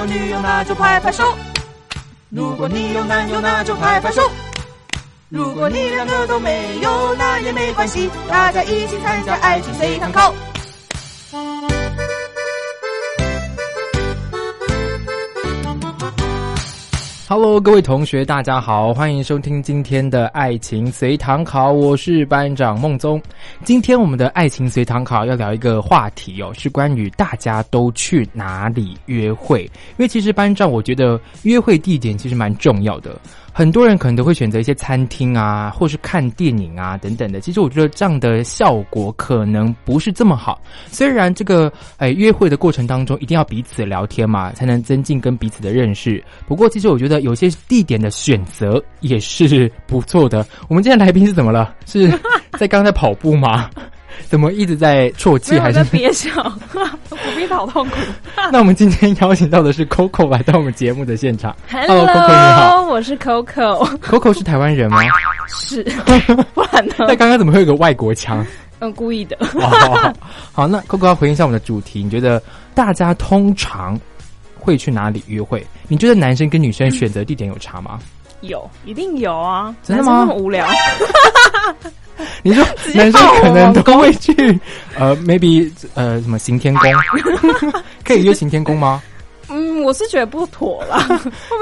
有女友，那就拍拍手；如果你有男友，那就拍拍手；如果你两个都没有，那也没关系，大家一起参加爱情随堂考。Hello，各位同学，大家好，欢迎收听今天的爱情随堂考，我是班长孟宗。今天我们的爱情随堂考要聊一个话题哦，是关于大家都去哪里约会。因为其实班长我觉得约会地点其实蛮重要的。很多人可能都会选择一些餐厅啊，或是看电影啊等等的。其实我觉得这样的效果可能不是这么好。虽然这个哎约会的过程当中一定要彼此聊天嘛，才能增进跟彼此的认识。不过其实我觉得有些地点的选择也是不错的。我们今天来宾是怎么了？是在刚在跑步吗？怎么一直在啜泣？还是憋笑？我憋好痛苦。那我们今天邀请到的是 Coco 来到我们节目的现场。Hello，你好，我是 Coco。Coco 是台湾人吗？是，不然呢？那刚刚怎么会有个外国腔？嗯，故意的。哦、好，那 Coco 要回应一下我们的主题。你觉得大家通常会去哪里约会？你觉得男生跟女生选择地点有差吗？有，一定有啊！真的吗？那么无聊。你说男生可能都会去 呃，maybe 呃什么行天宫，可以约行天宫吗？嗯，我是觉得不妥啦，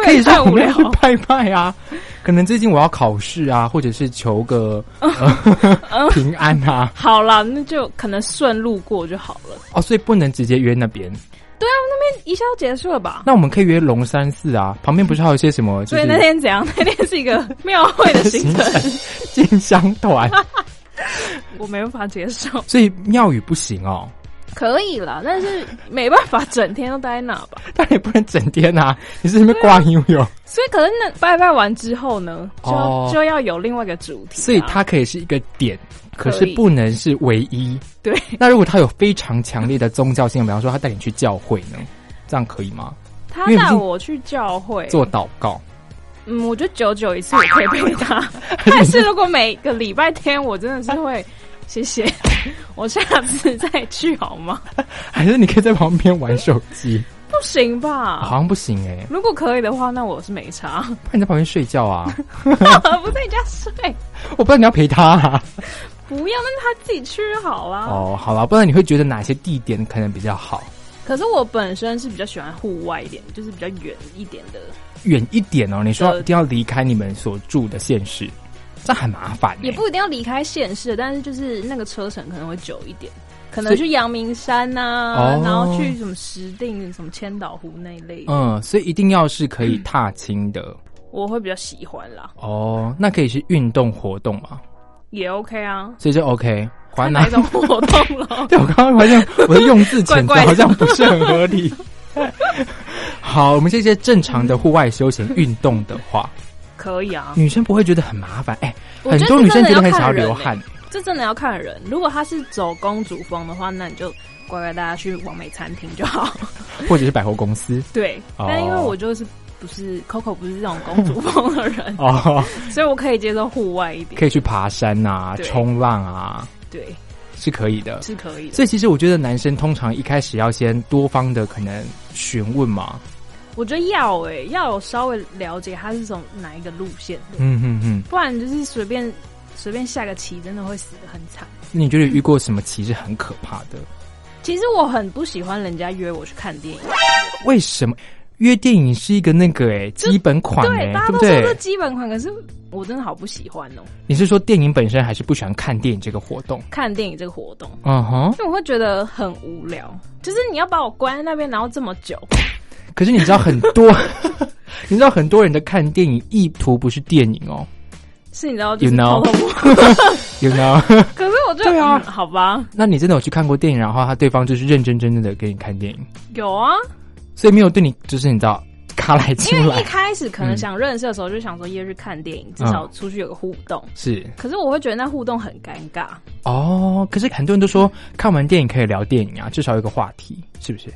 可以太无聊去拜拜啊。可能最近我要考试啊，或者是求个、呃、平安啊。好啦，那就可能顺路过就好了。哦，所以不能直接约那边。对啊，那边一下就结束了吧？那我们可以约龙山寺啊，旁边不是还有一些什么？所以那天怎样？那天是一个庙会的行程，进香团，我没办法接受。所以庙宇不行哦。可以啦，但是没办法整天都待在那吧？但也不能整天啊！你是那边挂悠悠，所以可能那拜拜完之后呢，就、哦、就要有另外一个主题、啊，所以它可以是一个点，可是不能是唯一。对，那如果他有非常强烈的宗教性，比方说他带你去教会呢，这样可以吗？他带我去教会做祷告。嗯，我觉得久久一次我可以陪他，但是如果每个礼拜天，我真的是会。谢谢，我下次再去好吗？还是你可以在旁边玩手机？不行吧？好像不行哎、欸。如果可以的话，那我是没差。那你在旁边睡觉啊？不在家睡？我不知道你要陪他、啊。不要，那他自己去好啦。哦，好了，不然你会觉得哪些地点可能比较好？可是我本身是比较喜欢户外一点，就是比较远一点的。远一点哦，你说一定要离开你们所住的县市。这很麻烦、欸，也不一定要离开县市，但是就是那个车程可能会久一点，可能去阳明山呐、啊，哦、然后去什么石碇、什么千岛湖那一类。嗯，所以一定要是可以踏青的。我会比较喜欢啦。哦，那可以是运动活动吗？也 OK 啊，所以就 OK。还哪一种活动了？对我刚刚发现我的用字遣词好像不是很合理。好，我们这些正常的户外休闲运动的话。可以啊，女生不会觉得很麻烦哎、欸，很多女生觉得很想要流汗、欸。这真的要看人，如果她是走公主风的话，那你就乖乖大家去完美餐厅就好，或者是百货公司。对，哦、但因为我就是不是 Coco 不是这种公主风的人 哦，所以我可以接受户外一点，可以去爬山啊、冲浪啊，对，是可以的，是可以的。所以其实我觉得男生通常一开始要先多方的可能询问嘛。我觉得要哎、欸，要有稍微了解他是从哪一个路线的，嗯嗯嗯，不然就是随便随便下个棋，真的会死的很惨。你觉得遇过什么棋是很可怕的？其实我很不喜欢人家约我去看电影，为什么？约电影是一个那个哎、欸、基本款对，大家都说是基本款，可是我真的好不喜欢哦。你是说电影本身，还是不喜欢看电影这个活动？看电影这个活动，嗯哼，因为我会觉得很无聊，就是你要把我关在那边，然后这么久。可是你知道很多，你知道很多人的看电影意图不是电影哦，是你知道，就 You 是 know 偷偷摸。You know？可是我觉得，对啊嗯好吧，那你真的有去看过电影，然后他对方就是认真真正的给你看电影，有啊，所以没有对你就是你知道卡来因为一开始可能嗯想认识的时候，就想说约去看电影，至少出去有个互动。是可是我会觉得那互动很尴尬，哦。可是很多人都说看完电影可以聊电影啊，至少有个话题，是不是？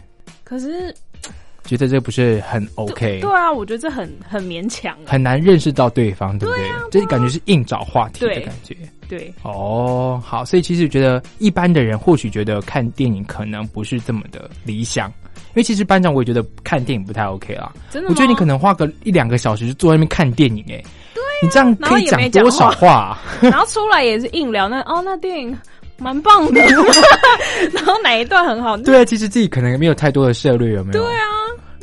可是觉得这不是很 OK？对啊，我觉得这很很勉强。很难认识到对方，对不对？这感觉是硬找话题的感觉。对，哦，好，所以其实觉得一般的人或许觉得看电影可能不是这么的理想，因为其实班长我也觉得看电影不太 OK 啦。真的？我觉得你可能花个一两个小时就坐在那边看电影、哎，对、你这样可以讲多少话、啊？然后出来也是硬聊那哦，那电影蛮棒的，然后哪一段很好？对啊，其实自己可能没有太多的涉略，有没有？对啊，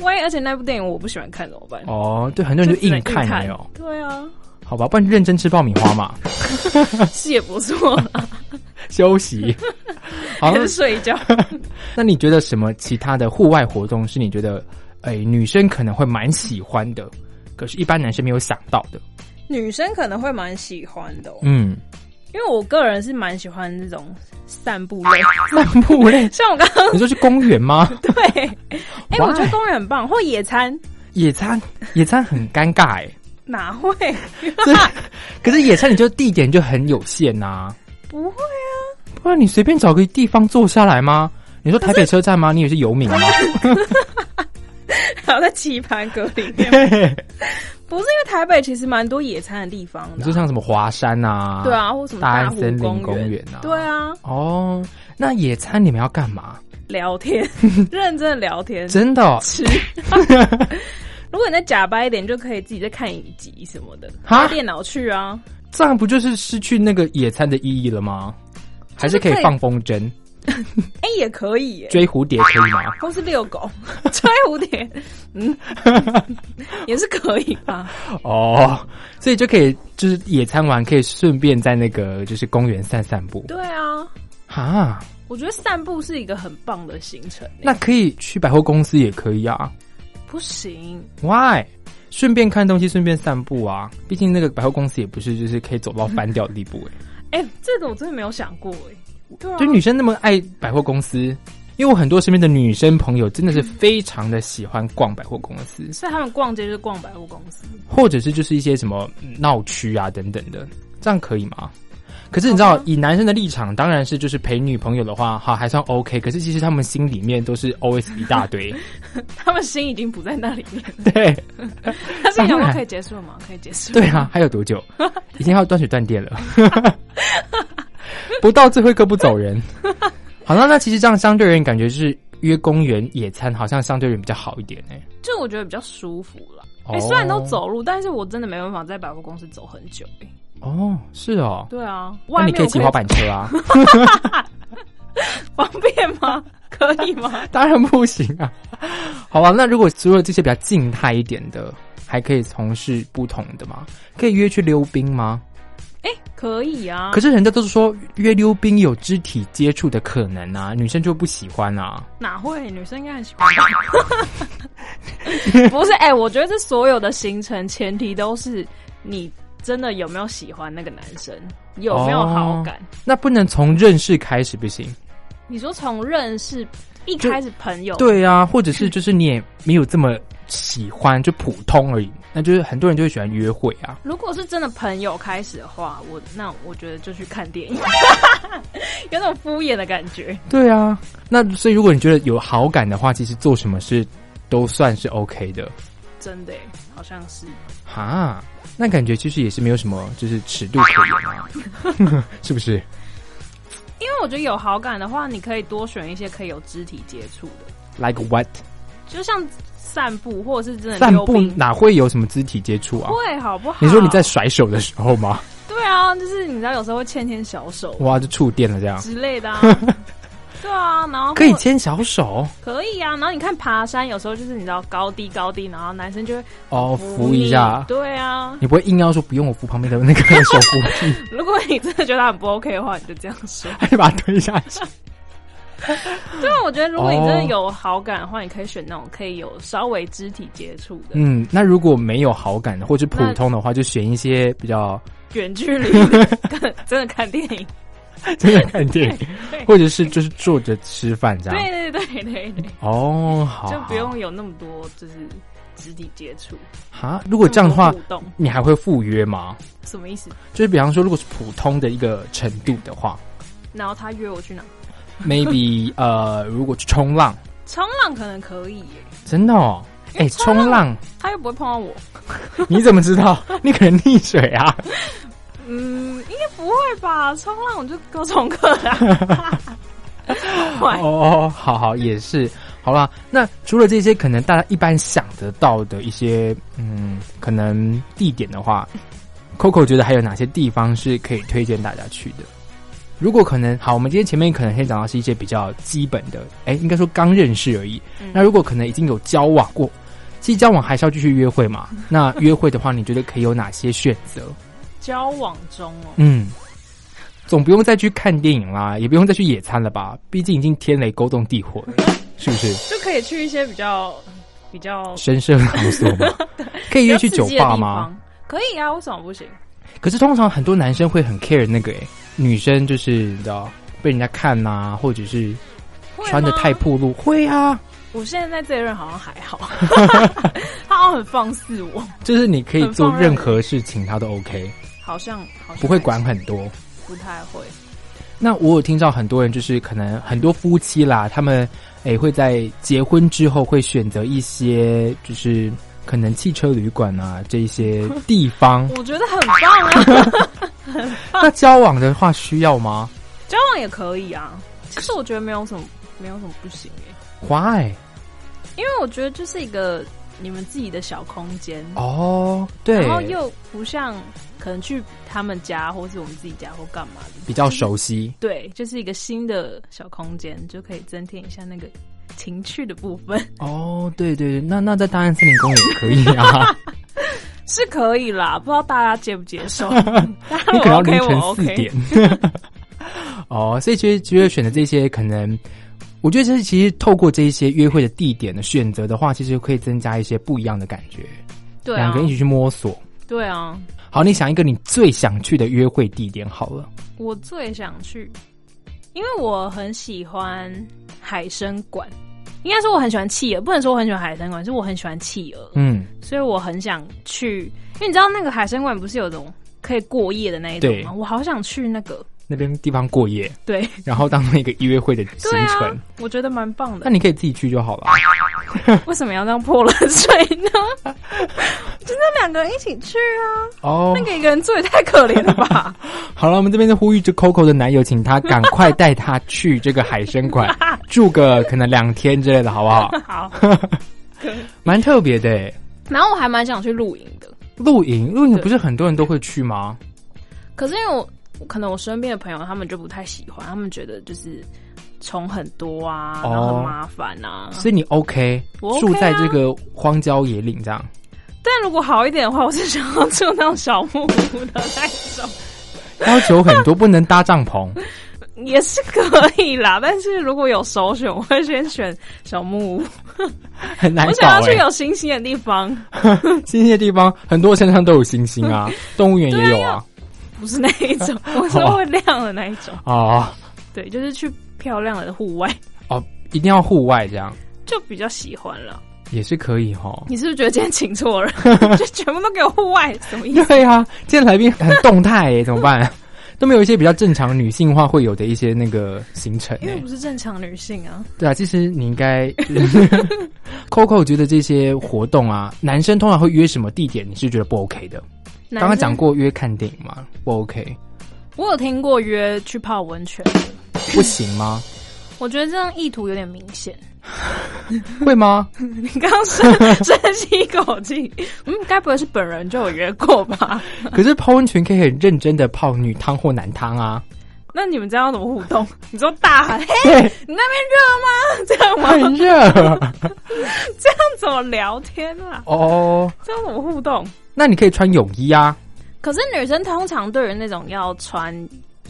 万一而且那部电影我不喜欢看怎么办？哦，对，很多人就硬看，有没有？对啊，好吧，不然认真吃爆米花嘛，是也不错啦，休息。好还，是睡觉。那你觉得什么其他的户外活动是你觉得，哎，女生可能会蛮喜欢的，可是一般男生没有想到的？女生可能会蛮喜欢的、哦，嗯，因为我个人是蛮喜欢这种散步类，散步类，像我刚刚你说去公园吗？对，哎？我觉得公园很棒，或野餐野餐，野餐很尴尬哎，哪会？可是野餐你就地点就很有限呐、不会啊，不然你随便找个地方坐下来吗？你说台北车站吗？你也是游民吗？还要在棋盘格里面。不是因为台北其实蛮多野餐的地方的啊、你说像什么华山啊？对，啊，或什么大大安森林公公园啊对啊，哦，那野餐你们要干嘛？聊天，认真的聊天，真的、哦、吃。如果你再假掰一点，就可以自己再看影集什么的，哈带电脑去啊。这样不就是失去那个野餐的意义了吗？还是可以放风筝、哎、也可以耶，追蝴蝶可以吗？或是遛狗、追蝴蝶，嗯，也是可以吧？哦，所以就可以就是野餐完可以顺便在那个就是公园散散步。对啊，哈，我觉得散步是一个很棒的行程。那可以去百货公司也可以啊。不行，Why？顺便看东西，顺便散步啊！毕竟那个百货公司也不是就是可以走到翻掉的地步哎、哎、这个我真的没有想过哎。对啊，就女生那么爱百货公司，因为我很多身边的女生朋友真的是非常的喜欢逛百货公司，所以他们逛街就是逛百货公司。或者是就是一些什么嗯闹区啊等等的，这样可以吗？可是你知道，以男生的立场，当然是就是陪女朋友的话，好还算 OK。可是其实他们心里面都是 always 一大堆，他们心已经不在那里面，对他心想说当然可以结束了吗？可以结束。对啊，还有多久？已经要断水断电了，不到最后一刻不走人。好了，那其实这样相对而言，感觉是约公园野餐，好像相对而言比较好一点哎、就我觉得比较舒服了。哎、哦虽然都走路，但是我真的没办法在百货公司走很久、哎，哦，是哦，对啊，那外面你可以骑滑板车啊？方便吗？可以吗？当然不行啊。好吧，那如果除了这些比较静态一点的，还可以从事不同的吗？可以约去溜冰吗？哎、可以啊。可是人家都是说约溜冰有肢体接触的可能啊，女生就不喜欢啊。哪会？女生应该很喜欢吧。不是，哎、我觉得这所有的行程前提都是你真的有没有喜欢那个男生，有没有好感。那不能从认识开始不行？你说从认识一开始朋友，对啊，或者是就是你也没有这么喜欢，就普通而已。那就是很多人就会喜欢约会啊。如果是真的朋友开始的话，我那我觉得就去看电影，有种敷衍的感觉。对啊，那所以如果你觉得有好感的话，其实做什么事都算是 OK 的。真的，好像是。哈，那感觉其实也是没有什么就是尺度可言啊，是不是？因为我觉得有好感的话，你可以多选一些可以有肢体接触的，Like what？就像散步或者是真的散步哪会有什么肢体接触啊？会好不好？你说你在甩手的时候吗？对啊，就是你知道有时候会牵牵小手哇，就触电了这样，之类的啊。对啊，然后可以牵小手可以啊，然后你看爬山，有时候就是你知道高低高低，然后男生就会哦，扶扶一下你。对啊，你不会硬要说不用我扶旁边的那个手扶梯，如果你真的觉得他很不 OK 的话，你就这样说。还把他推下去。对啊，我觉得如果你真哦的有好感的话，你可以选那种可以有稍微肢体接触的，嗯，那如果没有好感的或者普通的话，就选一些比较远距离看真的看电影。真的看电影，或者是就是坐着吃饭这样。对对对对对，哦，好，就不用有那么多就是肢体接触。哈。如果这样的话你还会赴约吗？什么意思？就是比方说，如果是普通的一个程度的话然后他约我去哪？，maybe 呃，如果去冲浪，冲浪可能可以耶，真的哦，哎、冲浪他又不会碰到我。你怎么知道？你可能溺水啊？嗯，应该不会吧？冲浪我就高重课啦。坏哦，好好也是，好啦。那除了这些可能大家一般想得到的一些嗯，可能地点的话，Coco 觉得还有哪些地方是可以推荐大家去的？如果可能，好，我们今天前面可能先讲到是一些比较基本的，哎，应该说刚认识而已。嗯那如果可能已经有交往过，其实交往还是要继续约会嘛。那约会的话，你觉得可以有哪些选择？交往中哦，嗯，总不用再去看电影啦，也不用再去野餐了吧？毕竟已经天雷勾动地火了，是不是？就可以去一些比较比较深色场所嘛，可以约去酒吧吗？可以啊，为什么不行？可是通常很多男生会很 care 那个诶、女生就是你知道被人家看呐、或者是穿的太暴露，会啊，我现在在这一任好像还好，他好像很放肆我，就是你可以做任任何事情，他都 OK，好像好像不会管很多。不太会。那我有听到很多人就是可能很多夫妻啦，他们诶、会在结婚之后会选择一些就是可能汽车旅馆啊这一些 地方。我觉得很棒啊，那交往的话需要吗交往也可以啊。其实我觉得没有什么没有什么不行耶，？Why？因为我觉得就是一个你们自己的小空间，哦，对，然后又不像可能去他们家或是我们自己家或干嘛的，比较熟悉。对，就是一个新的小空间，就可以增添一下那个情趣的部分，哦，对对对，那那在大安森林公园也可以啊，是可以啦。不知道大家接不接受？你可能要凌晨四。点。哦，所以其实觉得选择这些可能，我觉得这是其实透过这一些约会的地点的选择的话，其实可以增加一些不一样的感觉，对啊两个，人一起去摸索。对啊，好，你想一个你最想去的约会地点好了。我最想去，因为我很喜欢海参馆。应该说我很喜欢企鹅，不能说我很喜欢海参馆，是我很喜欢企鹅，嗯，所以我很想去。因为你知道那个海参馆不是有种可以过夜的那一种吗？我好想去那个。那边地方过夜，对，然后当做一个约会的行程。啊，我觉得蛮棒的那。你可以自己去就好了。为什么要这样泼冷水呢？就那两个人一起去啊，哦，那个一个人住也太可怜了吧？好了，我们这边就呼吁着 Coco 的男友，请他赶快带他去这个海参馆住个可能两天之类的，好不好？好，蛮特别的诶。然后我还蛮想去露营的，露营，露营不是很多人都会去吗？可是因为我可能我身边的朋友他们就不太喜欢，他们觉得就是虫很多啊，哦然后很麻烦啊。所以你 OK，我 OK 啊住在这个荒郊野岭这样，但如果好一点的话，我是想要住那种小木屋的那种，要求很多，不能搭帐篷。也是可以啦。但是如果有首选，我会先选小木屋。很难我想要去有星星的地方，星星的地方很多山上都有星星啊，动物园也有啊。不是那一种，我说会亮的那一种。哦对，就是去漂亮的户外，哦，一定要户外这样就比较喜欢了。也是可以哈。你是不是觉得今天请错人？就全部都给我户外，什么意思？对啊，今天来宾很动态耶，怎么办？都没有一些比较正常女性化会有的一些那个行程因为？不是正常女性啊。对啊，其实你应该，Coco 觉得这些活动啊，男生通常会约什么地点？你是觉得不 OK 的？刚刚讲过，过约看电影嘛，不 OK，我有听过约去泡温泉，不行吗？我觉得这样意图有点明显。会吗？你刚刚深深吸一口气，嗯，该不会是本人就有约过吧？可是泡温泉可以很认真的泡女汤或男汤啊，那你们这样怎么互动？你说大喊，嘿，对，你那边热吗？这样吗？很热这样怎么聊天啊？哦。这样怎么互动？那你可以穿泳衣啊，可是女生通常对于那种要穿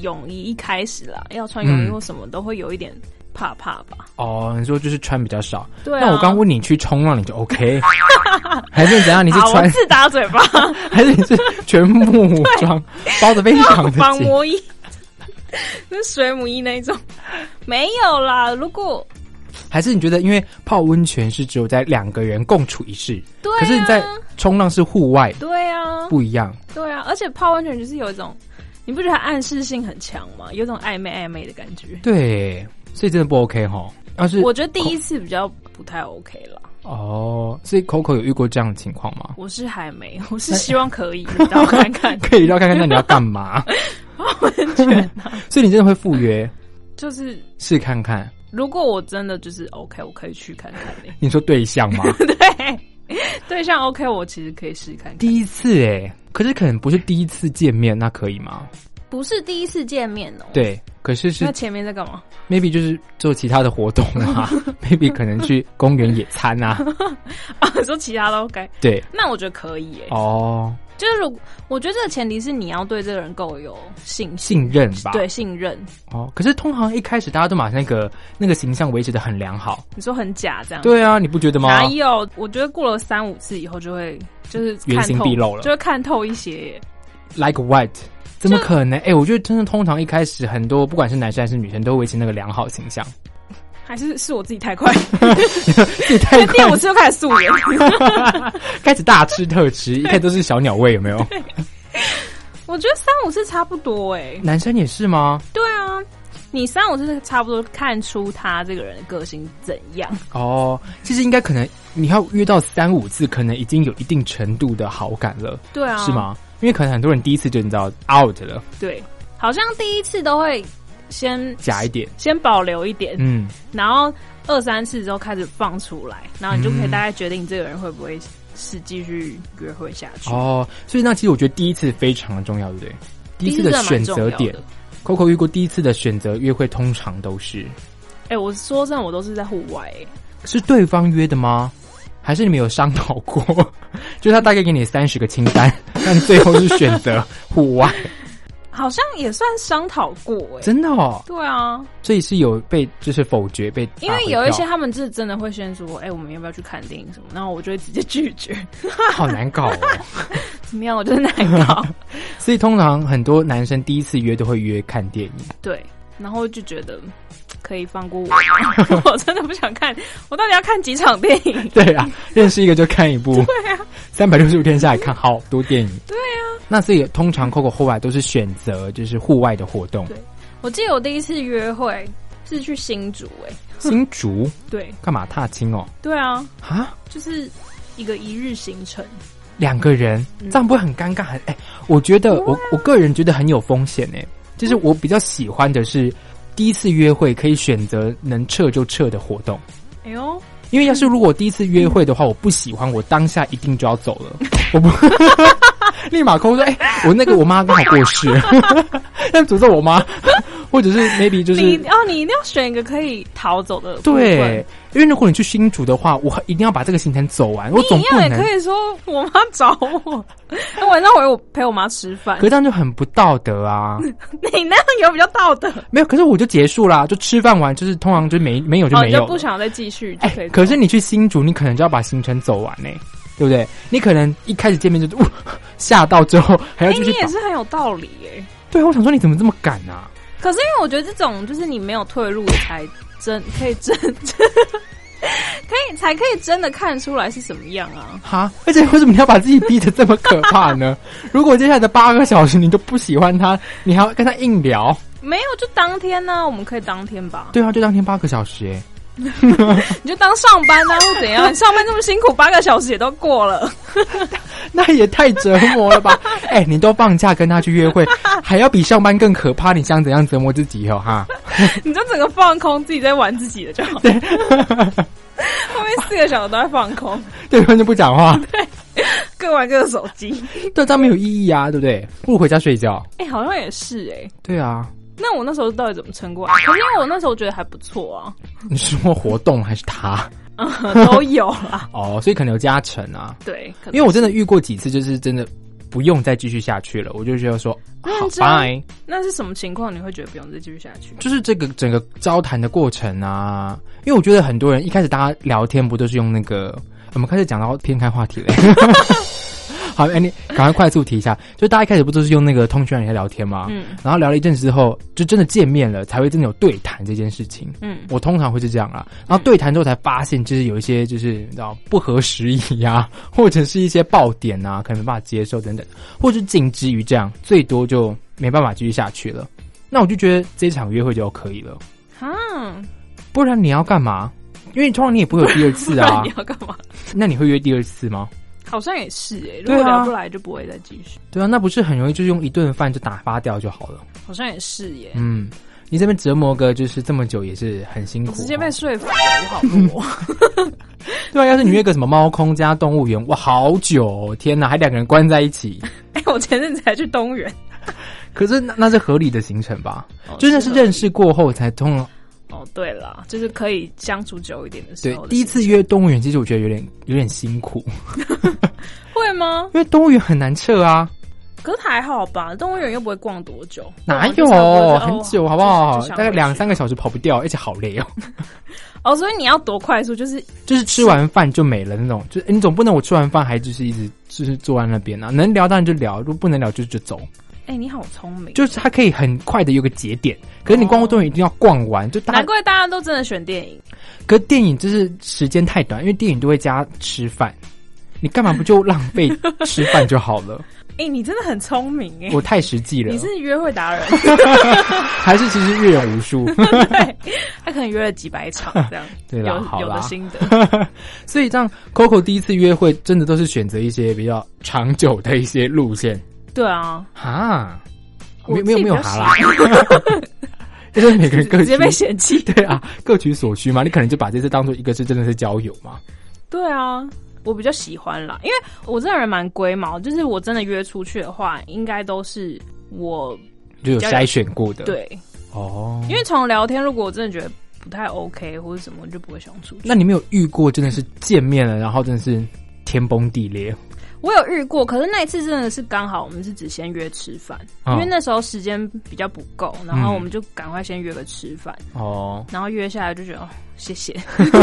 泳衣，一开始啦，要穿泳衣嗯或什么，都会有一点怕怕吧。哦，你说就是穿比较少。对啊，那我刚问你去冲浪，你就 OK，还是怎样？你是穿自打嘴巴，还是你是全副武装，包的非常的紧？防魔衣，是水母衣那一种，没有啦。如果还是你觉得，因为泡温泉是只有在两个人共处一室，对、啊，可是你在冲浪是户外，对啊，不一样。对啊，而且泡温泉就是有一种，你不觉得它暗示性很强吗？有种暧昧暧昧的感觉。对，所以真的不 OK 哈。要是我觉得第一次比较不太 OK 了。哦，所以 Coco 有遇过这样的情况吗？我是还没，我是希望可以让我看看，可以让看看，那你要干嘛？泡温泉啊，所以你真的会赴约就是试看看？如果我真的就是 OK，我可以去看看嘞。你说对象吗？对，对象 OK，我其实可以试看看。第一次哎，可是可能不是第一次见面，那可以吗？不是第一次见面哦。对，可是是那前面在干嘛？maybe 就是做其他的活动啊，maybe 可能去公园野餐啊。啊，说其他都 OK，对，那我觉得可以耶。哦，就是我觉得这个前提是你要对这个人够有信心，信任吧。对，信任。哦，可是通常一开始大家都把那个那个形象维持的很良好。你说很假这样？对啊，你不觉得吗哪？有？我觉得过了三五次以后就会就是原形毕露了就会看透一些。Like what？怎么可能？哎、我觉得真的通常一开始很多不管是男生还是女生都会维持那个良好形象。还是是我自己太快，你太快五次就开始素颜。开始大吃特吃，一看都是小鸟胃，有没有？我觉得三五次差不多哎。男生也是吗？对啊，你三五次差不多看出他这个人的个性怎样。哦，其实应该可能你要约到三五次，可能已经有一定程度的好感了，对啊，是？吗？因为可能很多人第一次就你知道 out 了，对，好像第一次都会先假一点，先保留一点，嗯，然后二三次之后开始放出来，然后你就可以大概决定这个人会不会是继续约会下去。哦，所以那其实我觉得第一次非常的重要，对不对？第一次的选择点，Coco 遇过第一次的选择约会，通常都是哎、我说真的，我都是在户外、欸，是对方约的吗？还是你们有商讨过？就是他大概给你三十个清单，但最后是选择户外，好像也算商讨过、哎，真的哦。对啊，所以是有被就是否决被因为有一些他们是真的会先说，哎、我们要不要去看电影什么？然后我就会直接拒绝，好难搞哦。怎么样？我就是难搞，所以通常很多男生第一次约都会约看电影，对，然后就觉得 可以放过我，我真的不想看，我到底要看几场电影？对啊，认识一个就看一部，对啊，三百六十五天下来看好多电影，对啊，那所以通常 Coco 后来都是选择就是户外的活动，对。我记得我第一次约会是去新竹、哎，新竹？对，干嘛踏青哦？对啊，啊，就是一个一日行程。两个人？嗯。这样不会很尴尬？很哎、我觉得我我个人觉得很有风险哎，就是我比较喜欢的是第一次约会可以选择能撤就撤的活动。哎呦，因为要是如果第一次约会的话，我不喜欢，我当下一定就要走了，我不 立马扣说，哎、我那个我妈刚好过世，但诅咒我妈，或者是 maybe 就是你哦，你一定要选一个可以逃走的对，因为如果你去新竹的话，我一定要把这个行程走完，我总你一样也不能，可以说我妈找我，那晚上回我陪我妈吃饭可，是这样就很不道德啊。你那样有比较道德，没有，可是我就结束啦，就吃饭完，就是通常就没没有就哦，没有不想再继续可以走。可是你去新竹，你可能就要把行程走完呢、对不对？你可能一开始见面就、呃、吓到，之后还要哎，继续跑。你也是很有道理哎。对啊，我想说你怎么这么赶啊？可是因为我觉得这种就是你没有退路才真可以真，可以才可以真的看出来是什么样啊。哈，而且为什么你要把自己逼得这么可怕呢？如果接下来的八个小时你都不喜欢他，你还要跟他硬聊，没有，就当天呢、我们可以当天吧。对啊，就当天八个小时哎、你就当上班啊，或怎样？你 上班这么辛苦，八个小时也都过了。那也太折磨了吧？哎、你都放假跟他去约会，还要比上班更可怕，你想怎样折磨自己哦？哈，你就整个放空，自己在玩自己的就好。对，后面四个小时都在放空，对方就不讲话，对各玩各的手机。对，这样没有意义啊，对不对？不如回家睡觉。哎、好像也是哎、对啊，那我那时候到底怎么撑过来？可是因为我那时候觉得还不错啊，你是说活动还是他？嗯，都有啦。哦，所以可能有加成啊。对，因为我真的遇过几次，就是真的不用再继续下去了，我就觉得说好拜。那是什么情况？你会觉得不用再继续下去？就是这个整个交谈的过程啊，因为我觉得很多人一开始大家聊天不都是用那个，我们开始讲到偏开话题了。好，哎，你赶快快速提一下，就大家一开始不都是用那个通讯软件聊天吗？嗯然后聊了一阵子之后，就真的见面了，才会真的有对谈这件事情。嗯，我通常会是这样啦，然后对谈之后才发现，就是有一些就是你知道不合时宜呀、或者是一些爆点啊，可能没办法接受等等，或者仅止于这样，最多就没办法继续下去了。那我就觉得这场约会就可以了，啊，不然你要干嘛？因为通常你也不会有第二次啊 你，要干嘛？那你会约第二次吗？好像也是诶、如果聊不来就不会再继续。对啊，那不是很容易就用一顿饭就打发掉就好了。好像也是耶、嗯，你这边折磨个就是这么久也是很辛苦哦，直接被说服了，我好弱。对啊，要是你约个什么猫空加动物园，哇，好久、哦，天哪，还两个人关在一起。哎、我前阵子才去东园，可是那那是合理的行程吧？哦就那是合认识过后才通。哦，对了，就是可以相处久一点的时候，的对第一次约动物园，其实我觉得有点有点辛苦，会吗？因为动物园很难撤啊，可是还好吧，动物园又不会逛多久，哪有哦很久哦好不好？大概两三个小时跑不掉，而且好累哦。哦，所以你要多快速，就是就是吃完饭就没了那种，就是你总不能我吃完饭还就是一直就是坐在那边啊，能聊当然就聊，如果不能聊就就走。哎、你好聪明，就是它可以很快的有个节点，可是你逛过动物园一定要逛完，就大难怪大家都真的选电影。可是电影就是时间太短，因为电影都会加吃饭，你干嘛不就浪费吃饭就好了？哎、你真的很聪明哎、我太实际了你，是约会达人，还是其实阅人无数？对，他可能约了几百场这样，对啦好啦有有的心得。所以这样，Coco 第一次约会真的都是选择一些比较长久的一些路线对啊，哈，我没有没有没有哈啦，就是 每个人各直接被嫌弃。对啊，各取所需嘛。你可能就把这次当做一个是真的是交友嘛。对啊，我比较喜欢啦，因为我这个人蛮龟毛，就是我真的约出去的话，应该都是我就有筛选过的，对，哦。因为从聊天，如果我真的觉得不太 OK 或者什么，我就不会想出去。那你没有遇过真的是见面了，然后真的是天崩地裂？我有遇过，可是那一次真的是刚好我们是只先约吃饭，哦因为那时候时间比较不够，然后嗯。我们就赶快先约个吃饭，哦，然后约下来就觉得哦，谢谢，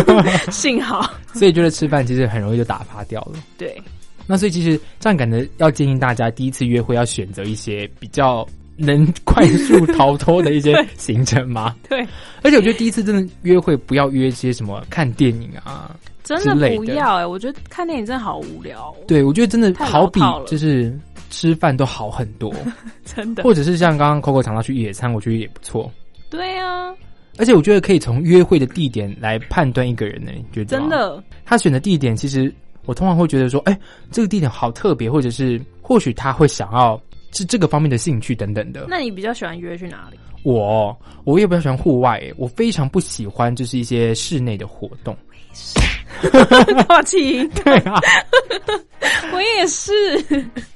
幸好。所以觉得吃饭其实很容易就打发掉了。对，那所以其实这样感觉要建议大家第一次约会要选择一些比较能快速逃脱的一些 行程吗。对，而且我觉得第一次真的约会不要约一些什么看电影啊，真的不要哎、我觉得看电影真的好无聊哦、对我觉得真的好比就是吃饭都好很多，真的。或者是像刚刚 Coco 讲到去野餐，我觉得也不错。对啊，而且我觉得可以从约会的地点来判断一个人呢、你觉得真？的，他选的地点，其实我通常会觉得说，哎、这个地点好特别，或者是或许他会想要是这个方面的兴趣等等的。那你比较喜欢约去哪里？我我也比较喜欢户外、欸，我非常不喜欢就是一些室内的活动。大气，对啊，我也是。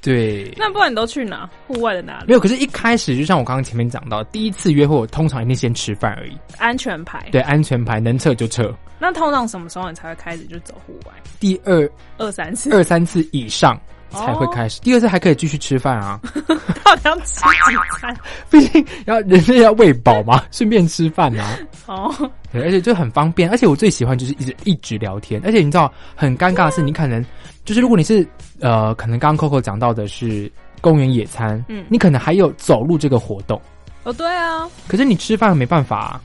对，那不然你都去哪？户外的哪里？没有。可是，一开始就像我刚刚前面讲到，第一次约会，我通常一定先吃饭而已。安全牌。对，安全牌能撤就撤。那通常什么时候你才会开始就走户外？第二二三次，二三次以上才会开始，第二次还可以继续吃饭啊。到底要吃几餐？毕竟要人类要喂饱嘛，顺便吃饭啊。哦，对，而且就很方便，而且我最喜欢就是一直一直聊天，而且你知道很尴尬的是，你可能就是如果你是呃，可能刚刚 Coco 讲到的是公园野餐，嗯。你可能还有走路这个活动，哦，对啊，可是你吃饭没办法、啊，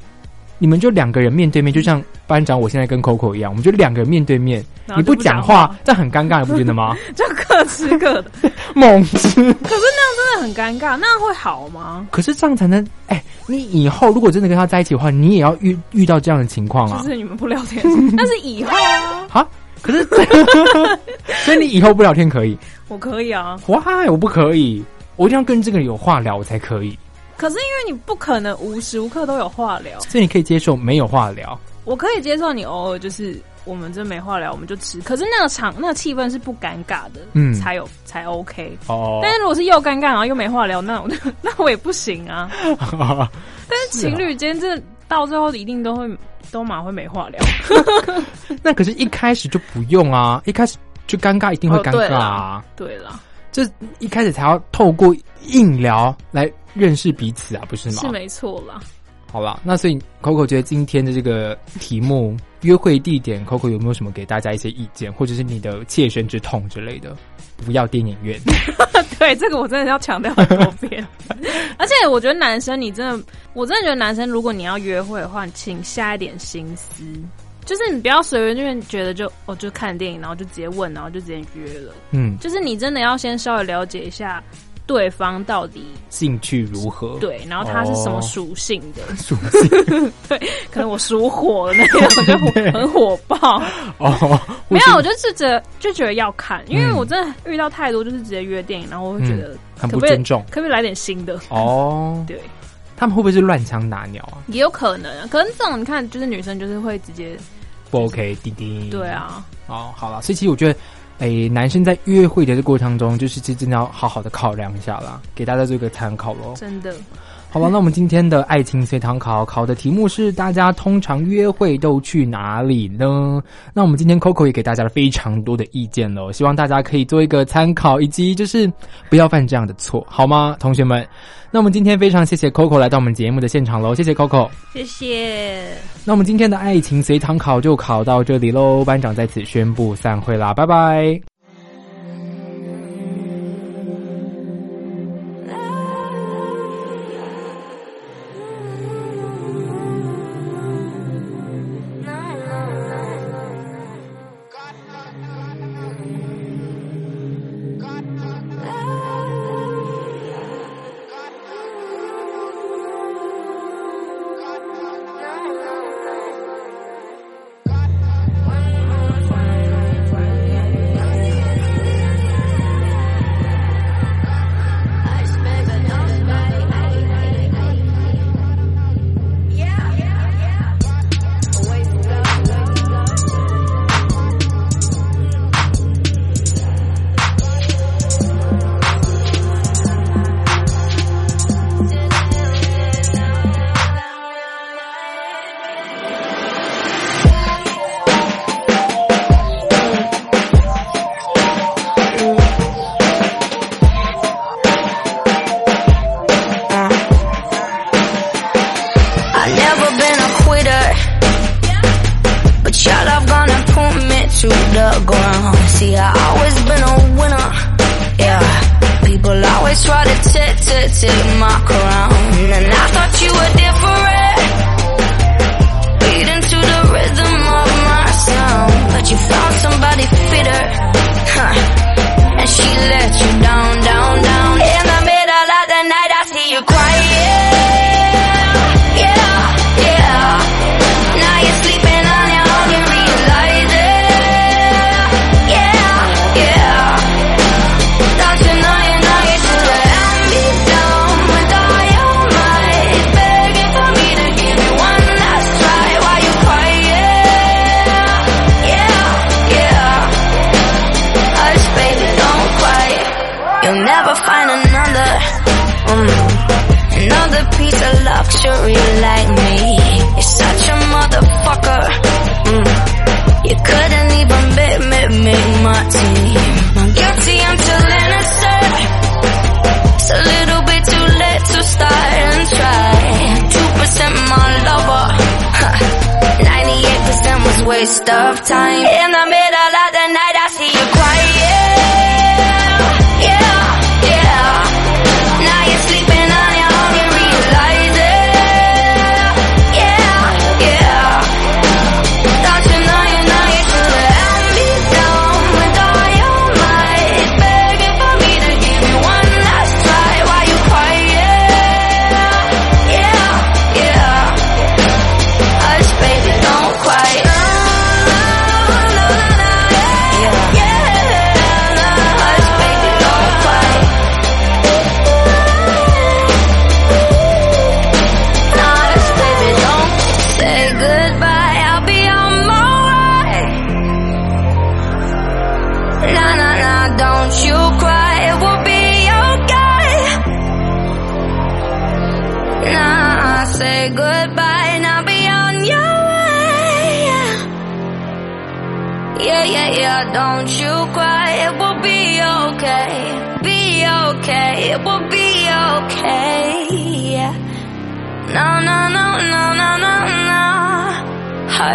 你们就两个人面对面，就像班长我现在跟 Coco 一样，我们就两个人面对面，你不讲讲话这很尴尬，你不觉得吗？就各吃各的，猛吃，可是那样真的很尴尬，那样会好吗？可是这样才能，哎、你以后如果真的跟他在一起的话，你也要遇遇到这样的情况啊就。是你们不聊天，但是以后啊，啊，可是，所以你以后不聊天可以我可以啊。？Why 我不可以？我一定要跟这个人有话聊，我才可以。可是因为你不可能无时无刻都有话聊，所以你可以接受没有话聊，我可以接受你偶尔就是我们真没话聊，我们就吃。可是那个场那个气氛是不尴尬的，嗯才有才 OK。哦。但是如果是又尴尬然后又没话聊，那我 那我也不行啊。但是情侣间真的到最后一定都会都蛮会没话聊。那可是一开始就不用啊，一开始就尴尬，一定会尴尬啊。对啦，这一开始才要透过硬聊来认识彼此啊，不是吗？是没错啦。好了，那所以 Coco 觉得今天的这个题目约会地点，Coco 有没有什么给大家一些意见，或者是你的切身之痛之类的？不要电影院，对这个我真的要强调很多遍。而且我觉得男生，你真的，我真的觉得男生，如果你要约会的话，请下一点心思，就是你不要随便就觉得就我就看电影，然后就直接问，然后就直接约了。嗯，就是你真的要先稍微了解一下对方到底兴趣如何？对，然后他是什么哦属性的。属性 对，可能我属火的那种，就火很火爆。哦，没有，我就是觉得就觉得要看，因为嗯我真的遇到太多就是直接约电影，然后我会觉得很可不可以不尊重可不可以来点新的？哦。对，他们会不会是乱枪打鸟啊？也有可能啊。可能这种你看，就是女生就是会直接不 OK，滴滴。对。啊，哦，好了，所以其实我觉得，诶，男生在约会的这过程中，就是真的要好好的考量一下啦，给大家做一个参考喽。真的。好了，那我们今天的爱情随堂考考的题目是：大家通常约会都去哪里呢？那我们今天 Coco 也给大家了非常多的意见喽，希望大家可以做一个参考，以及就是不要犯这样的错，好吗，同学们？那我们今天非常谢谢 Coco 来到我们节目的现场喽，谢谢 Coco。谢谢。那我们今天的爱情随堂考就考到这里喽，班长在此宣布散会啦，拜拜。Of time.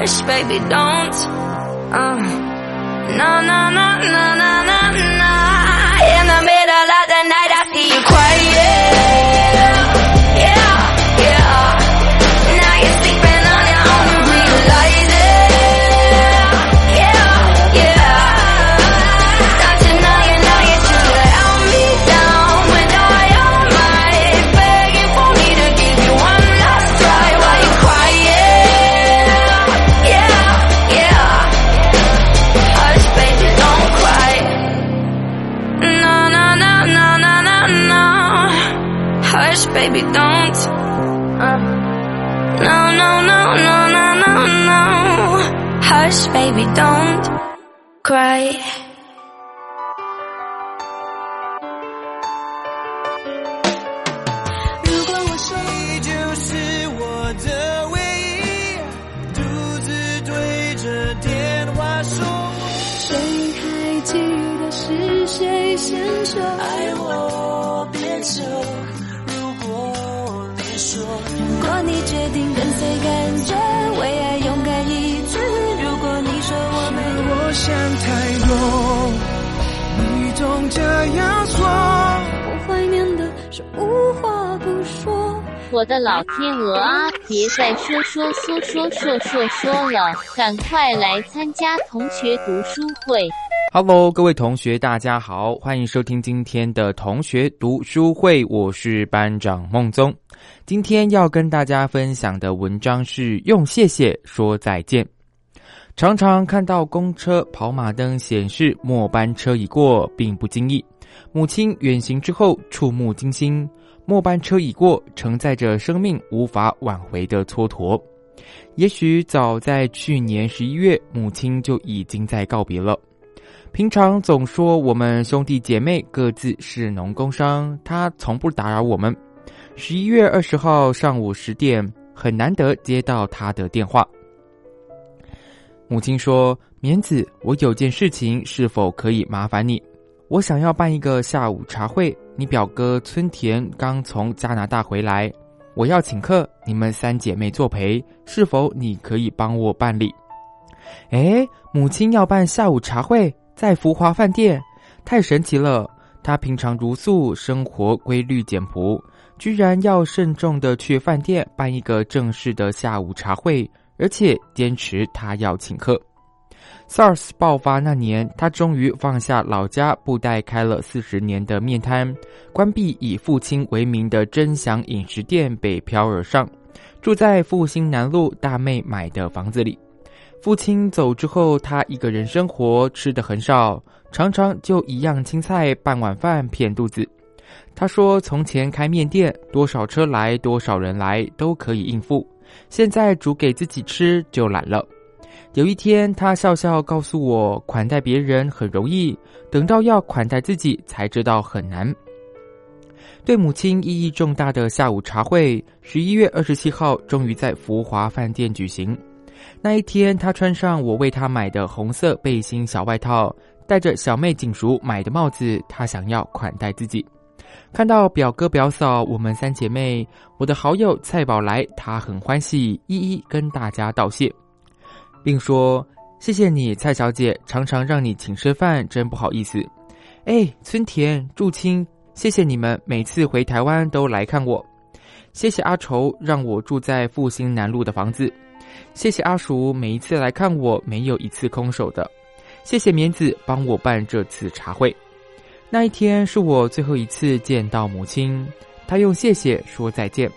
Hush, baby, don't. Uh. No, no, no, no, cry. 我的老天鹅啊！别再说说说说说说说了，赶快来参加同学读书会。Hello，各位同学，大家好，欢迎收听今天的同学读书会，我是班长孟宗。今天要跟大家分享的文章是用谢谢说再见。常常看到公车跑马灯显示末班车已过，并不经意。母亲远行之后，触目惊心，末班车已过，承载着生命无法挽回的蹉跎。也许早在去年十一月，母亲就已经在告别了。平常总说我们兄弟姐妹各自是农工商，他从不打扰我们。十一月二十号上午十点，很难得接到他的电话。母亲说：“棉子，我有件事情，是否可以麻烦你？我想要办一个下午茶会，你表哥村田刚从加拿大回来，我要请客，你们三姐妹作陪，是否你可以帮我办理？”哎，母亲要办下午茶会，在福华饭店，太神奇了！她平常如素，生活规律简朴，居然要慎重的去饭店办一个正式的下午茶会，而且坚持她要请客。SARS 爆发那年，他终于放下老家布袋开了四十年的面摊，关闭以父亲为名的真祥饮食店，北漂而上，住在复兴南路大妹买的房子里。父亲走之后，他一个人生活，吃的很少，常常就一样青菜半碗饭骗肚子。他说：“从前开面店，多少车来，多少人来都可以应付，现在煮给自己吃就懒了。”有一天，他笑笑告诉我：“款待别人很容易，等到要款待自己，才知道很难。”对母亲意义重大的下午茶会，十一月二十七号终于在福华饭店举行。那一天，他穿上我为他买的红色背心小外套，戴着小妹锦淑买的帽子，他想要款待自己。看到表哥表嫂，我们三姐妹，我的好友蔡宝来，他很欢喜，一一跟大家道谢，并说：“谢谢你，蔡小姐，常常让你请吃饭，真不好意思。”哎，村田、祝清，谢谢你们每次回台湾都来看我。谢谢阿愁，让我住在复兴南路的房子。谢谢阿叔，每一次来看我，没有一次空手的。谢谢棉子帮我办这次茶会。那一天是我最后一次见到母亲，她用谢谢说再见。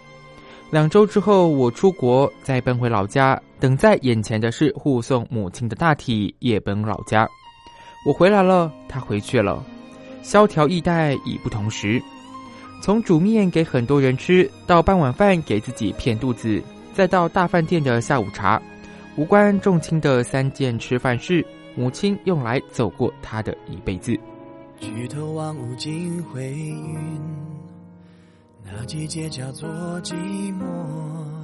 两周之后，我出国，再奔回老家，等在眼前的是护送母亲的大体，也奔老家。我回来了，她回去了，萧条易代已不同时。从煮面给很多人吃，到半碗饭给自己骗肚子。再到大饭店的下午茶，无关重轻的三件吃饭事，母亲用来走过她的一辈子。举头望无尽灰云，那季节叫做寂寞。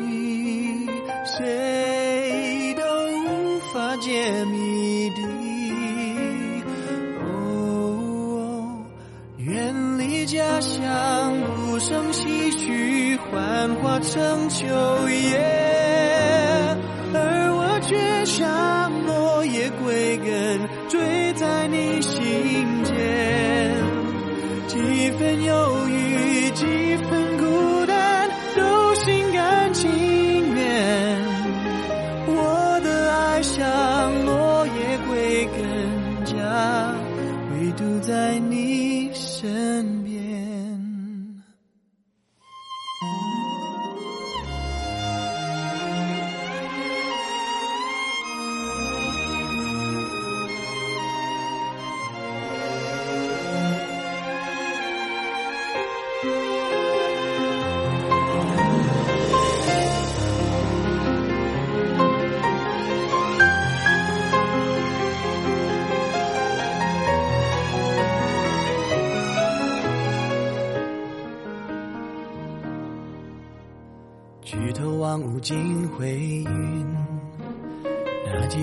谁都无法解谜底。哦，远离家乡，无声唏嘘，幻化成秋叶，而我却像落叶归根，坠在你心间。几分忧郁，几分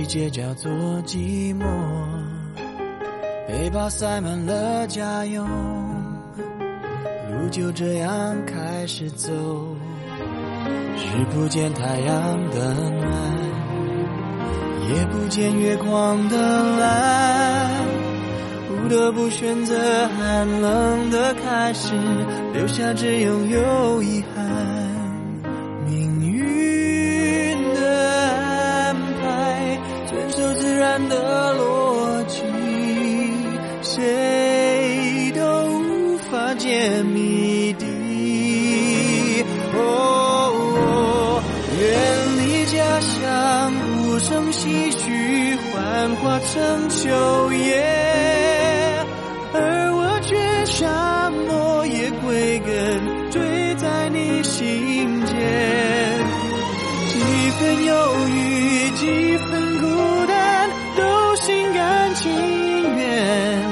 那季节叫做寂寞。背包塞满了家用，路就这样开始走。日不见太阳的暖，夜不见月光的蓝，不得不选择寒冷的开始，留下只拥有遗憾。成秋叶，而我却像落叶归根，坠在你心间。几分忧郁，几分孤单，都心甘情愿。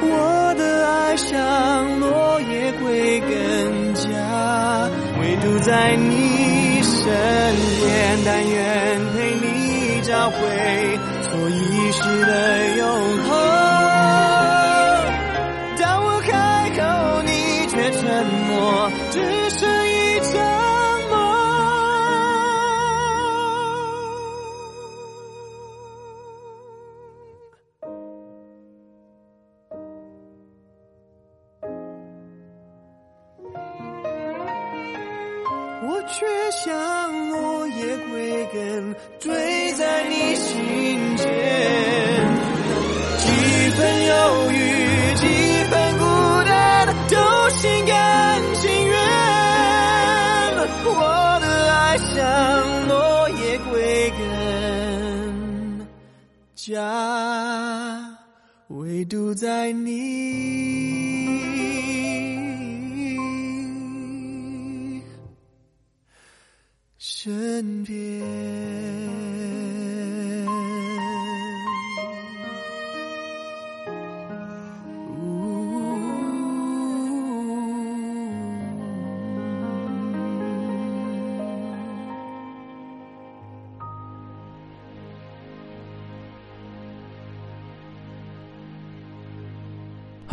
我的爱像落叶归根家，唯独在你身边。但愿陪你找回错遗失的永恒。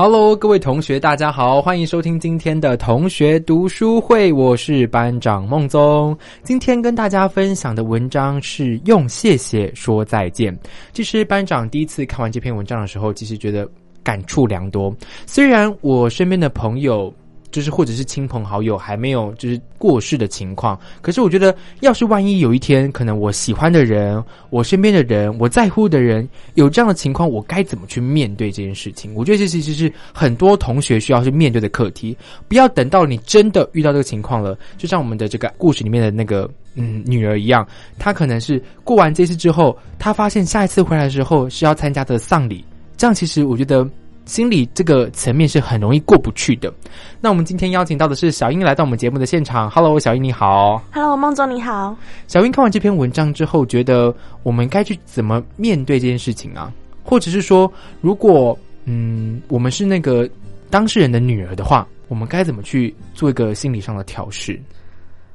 Hello，各位同学，大家好，欢迎收听今天的同学读书会，我是班长孟宗。今天跟大家分享的文章是《用谢谢说再见》。其实班长第一次看完这篇文章的时候，其实觉得感触良多。虽然我身边的朋友就是或者是亲朋好友还没有就是过世的情况。可是我觉得，要是万一有一天，可能我喜欢的人、我身边的人、我在乎的人有这样的情况，我该怎么去面对这件事情？我觉得这其实是很多同学需要去面对的课题。不要等到你真的遇到这个情况了，就像我们的这个故事里面的那个嗯女儿一样，她可能是过完这次之后，她发现下一次回来的时候是要参加的丧礼，这样其实我觉得。心理这个层面是很容易过不去的。那我们今天邀请到的是小英来到我们节目的现场。Hello，小英你好。Hello，孟总你好。小英看完这篇文章之后，觉得我们该去怎么面对这件事情啊？或者是说，如果嗯，我们是那个当事人的女儿的话，我们该怎么去做一个心理上的调试？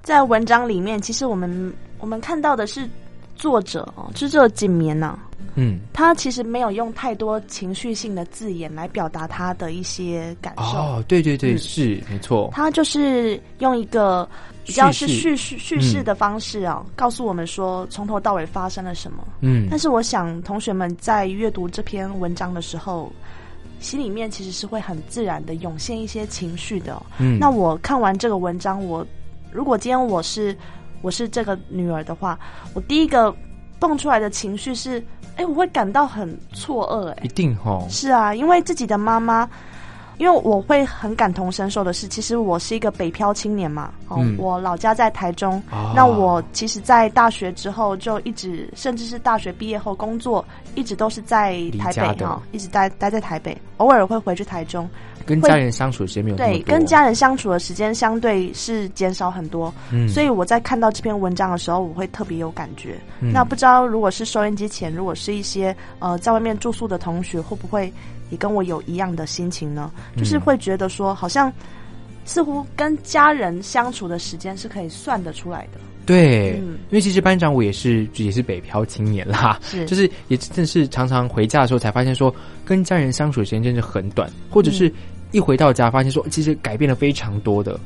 在文章里面，其实我们我们看到的是作者哦，就是这个锦绵呐、嗯，他其实没有用太多情绪性的字眼来表达他的一些感受。哦，对对对，嗯。是没错。他就是用一个比较是叙叙事叙叙事的方式啊，告诉我们说从头到尾发生了什么。嗯。但是我想同学们在阅读这篇文章的时候，心里面其实是会很自然的涌现一些情绪的哦、嗯。那我看完这个文章，我如果今天我是我是这个女儿的话，我第一个蹦出来的情绪是，哎，我会感到很错愕，哎。一，定哦，是啊，因为自己的妈妈，因为我会很感同身受的是，其实我是一个北漂青年嘛，哦，嗯。我老家在台中，哦那我其实，在大学之后就一直，甚至是大学毕业后工作，一直都是在台北哈、一直待待在台北，偶尔会回去台中，跟家人相处的时间没有对，跟家人相处的时间相对是减少很多，嗯。所以我在看到这篇文章的时候，我会特别有感觉。嗯。那不知道如果是收音机前，如果是一些呃在外面住宿的同学，会不会也跟我有一样的心情呢？嗯就是会觉得说，好像似乎跟家人相处的时间是可以算得出来的。对，嗯因为其实班长我也是也是北漂青年啦，是就是也真的是常常回家的时候才发现说，跟家人相处的时间真的很短，或者是一回到家发现说，其实改变了非常多的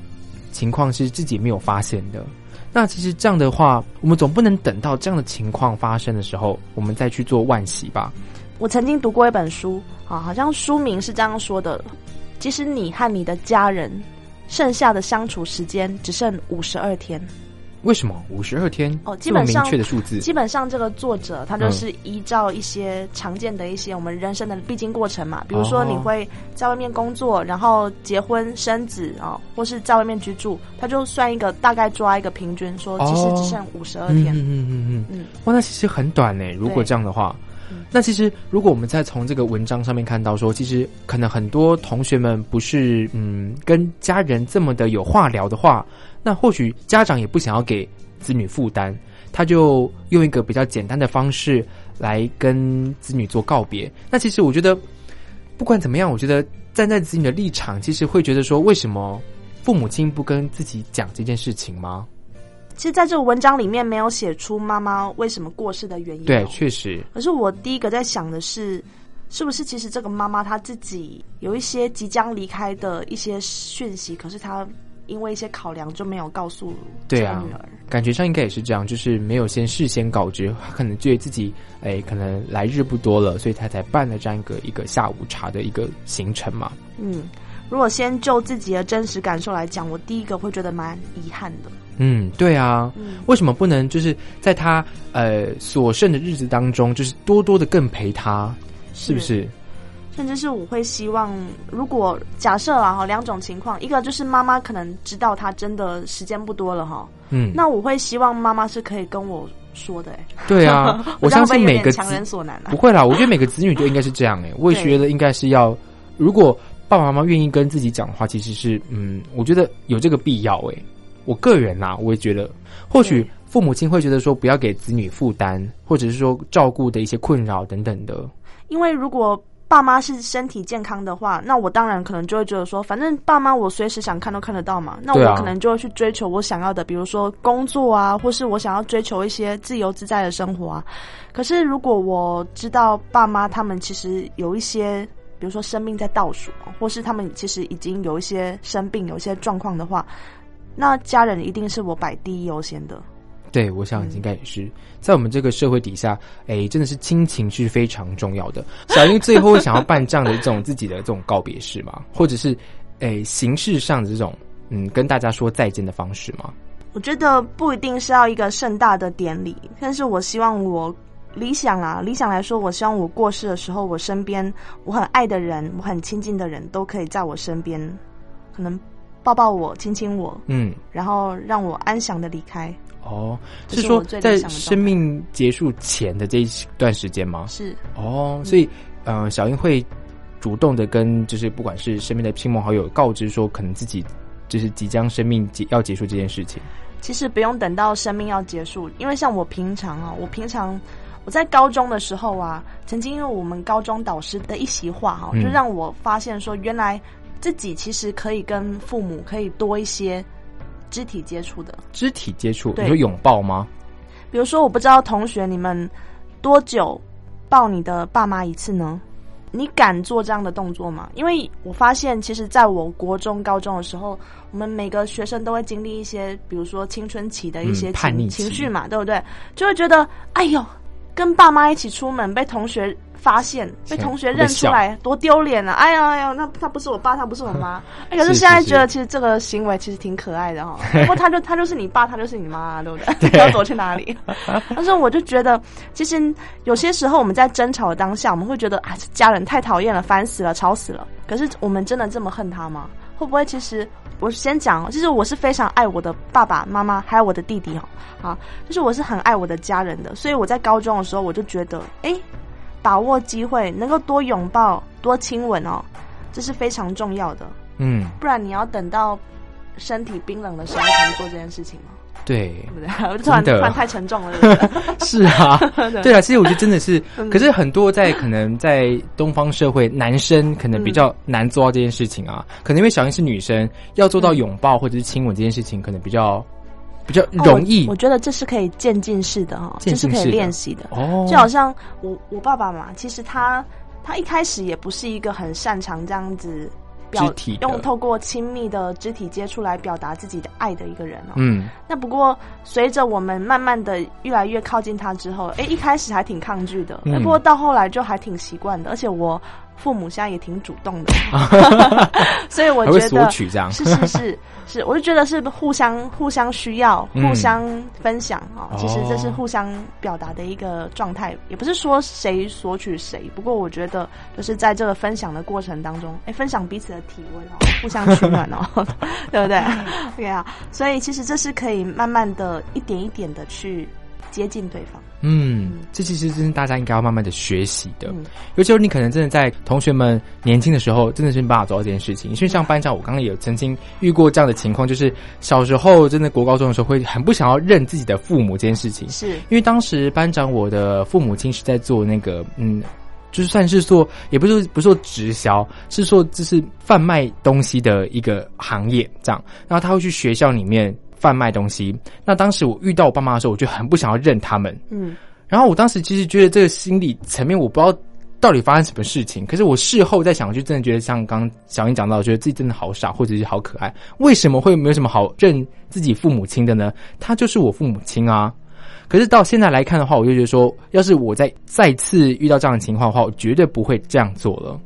情况是自己没有发现的。那其实这样的话，我们总不能等到这样的情况发生的时候，我们再去做万喜吧？我曾经读过一本书啊，好像书名是这样说的：即使你和你的家人剩下的相处时间只剩五十二天。为什么五十二天？哦，基本上明确的数字，基本上这个作者他就是依照一些常见的一些我们人生的必经过程嘛，比如说哦你会在外面工作，然后结婚生子啊、或是在外面居住，他就算一个大概抓一个平均，说其实只剩五十二天。嗯嗯嗯嗯嗯哇，那其实很短呢。如果这样的话那其实如果我们再从这个文章上面看到说，其实可能很多同学们不是嗯跟家人这么的有话聊的话，那或许家长也不想要给子女负担，他就用一个比较简单的方式来跟子女做告别。那其实我觉得，不管怎么样，我觉得站在子女的立场，其实会觉得说，为什么父母亲不跟自己讲这件事情吗？其实在这个文章里面没有写出妈妈为什么过世的原因、哦，对，确实，可是我第一个在想的是，是不是其实这个妈妈她自己有一些即将离开的一些讯息，可是她因为一些考量就没有告诉对啊女儿。，感觉上应该也是这样，就是没有先事先告知，她可能觉得自己哎，可能来日不多了，所以她才办了这样一个一个下午茶的一个行程嘛。嗯，如果先就自己的真实感受来讲，我第一个会觉得蛮遗憾的。嗯，对啊，嗯为什么不能就是在他呃所剩的日子当中，就是多多的更陪他，是不是？甚至是我会希望，如果假设啊哈两种情况，一个就是妈妈可能知道他真的时间不多了哈，嗯，那我会希望妈妈是可以跟我说的、欸。对啊我 我相信每个点强人所难啊。不会啦，我觉得每个子女都应该是这样哎、我也对觉得应该是要，如果爸爸妈妈愿意跟自己讲的话，其实是嗯，我觉得有这个必要哎、我个人呐、我也觉得，或许父母亲会觉得说不要给子女负担，或者是说照顾的一些困扰等等的。因为如果爸妈是身体健康的话，那我当然可能就会觉得说，反正爸妈我随时想看都看得到嘛，那我可能就会去追求我想要的，比如说工作啊，或是我想要追求一些自由自在的生活啊。可是如果我知道爸妈他们其实有一些，比如说生命在倒数，或是他们其实已经有一些生病、有一些状况的话，那家人一定是我摆第一优先的。对，我想应该也是，在我们这个社会底下，哎，真的是亲情是非常重要的。小英最后会想要办这样的这种自己的这种告别式吗？或者是哎形式上的这种嗯跟大家说再见的方式吗？我觉得不一定是要一个盛大的典礼，但是我希望我理想啊，理想来说，我希望我过世的时候，我身边我很爱的人，我很亲近的人都可以在我身边，可能抱抱我，亲亲我，嗯，然后让我安详的离开。哦，是说在生命结束前的这一段时间吗？是哦，所以呃，小英会主动的跟就是不管是身边的亲朋好友告知说，可能自己就是即将生命结要结束这件事情。其实不用等到生命要结束，因为像我平常啊，我平常我在高中的时候啊，曾经因为我们高中导师的一席话哈、嗯就让我发现说，原来自己其实可以跟父母可以多一些肢体接触的。肢体接触，对你说拥抱吗？比如说，我不知道同学你们多久抱你的爸妈一次呢？你敢做这样的动作吗？因为我发现，其实在我国中、高中的时候，我们每个学生都会经历一些，比如说青春期的一些嗯叛情、逆情绪嘛，对不对？就会觉得，哎呦，跟爸妈一起出门被同学发现，被同学认出来，多丢脸啊！哎呀哎呀，那他不是我爸，他不是我妈。哎，可是现在觉得，其实这个行为其实挺可爱的哈。不过他就他就是你爸，他就是你妈，对不对？对你要躲去哪里？但是我就觉得，其实有些时候我们在争吵的当下，我们会觉得啊，家人太讨厌了，烦死了，吵死了。可是我们真的这么恨他吗？会不会其实我先讲哦，其实我是非常爱我的爸爸妈妈，还有我的弟弟哦，啊，就是我是很爱我的家人的，所以我在高中的时候我就觉得，哎，把握机会，能够多拥抱、多亲吻哦，这是非常重要的。嗯，不然你要等到身体冰冷的时候才能做这件事情吗？对，对不对？我 突然突然太沉重了，对对？是啊，对对啊，其实我觉得真的是，嗯可是很多在可能在东方社会，男生可能比较难做到这件事情啊。可能因为小英是女生，要做到拥抱或者是亲吻这件事情，可能比较比较容易哦我。我觉得这是可以渐进式的哈，这是可以练习的。哦就好像我我爸爸嘛，其实他他一开始也不是一个很擅长这样子表体用透过亲密的肢体接触来表达自己的爱的一个人哦。嗯，那不过随着我们慢慢的越来越靠近他之后，哎，一开始还挺抗拒的，不过到后来就还挺习惯的，而且我父母现在也挺主动的，所以我觉得是是是 是，我就觉得是互相互相需要，嗯。互相分享啊、哦。其实这是互相表达的一个状态，也不是说谁索取谁，不过我觉得就是在这个分享的过程当中，哎，分享彼此的体温哦，互相取暖哦，对不对？对啊，所以其实这是可以慢慢的一点一点的去接近对方。嗯，这其实真是大家应该要慢慢的学习的。嗯尤其是你可能真的在同学们年轻的时候，真的是没办法做到这件事情。因为像班长，我刚刚也曾经遇过这样的情况，就是小时候真的国高中的时候，会很不想要认自己的父母这件事情。是因为当时班长我的父母亲是在做那个嗯。就是算是做，也不是不是说直销，是说就是贩卖东西的一个行业这样。然后他会去学校里面贩卖东西。那当时我遇到我爸妈的时候，我就很不想要认他们。嗯，然后我当时其实觉得这个心理层面，我不知道到底发生什么事情。可是我事后再想，我就真的觉得像刚刚小英讲到，我觉得自己真的好傻，或者是好可爱。为什么会没有什么好认自己父母亲的呢？他就是我父母亲啊。可是到现在来看的话，我就觉得说，要是我再再次遇到这样的情况的话，我绝对不会这样做了。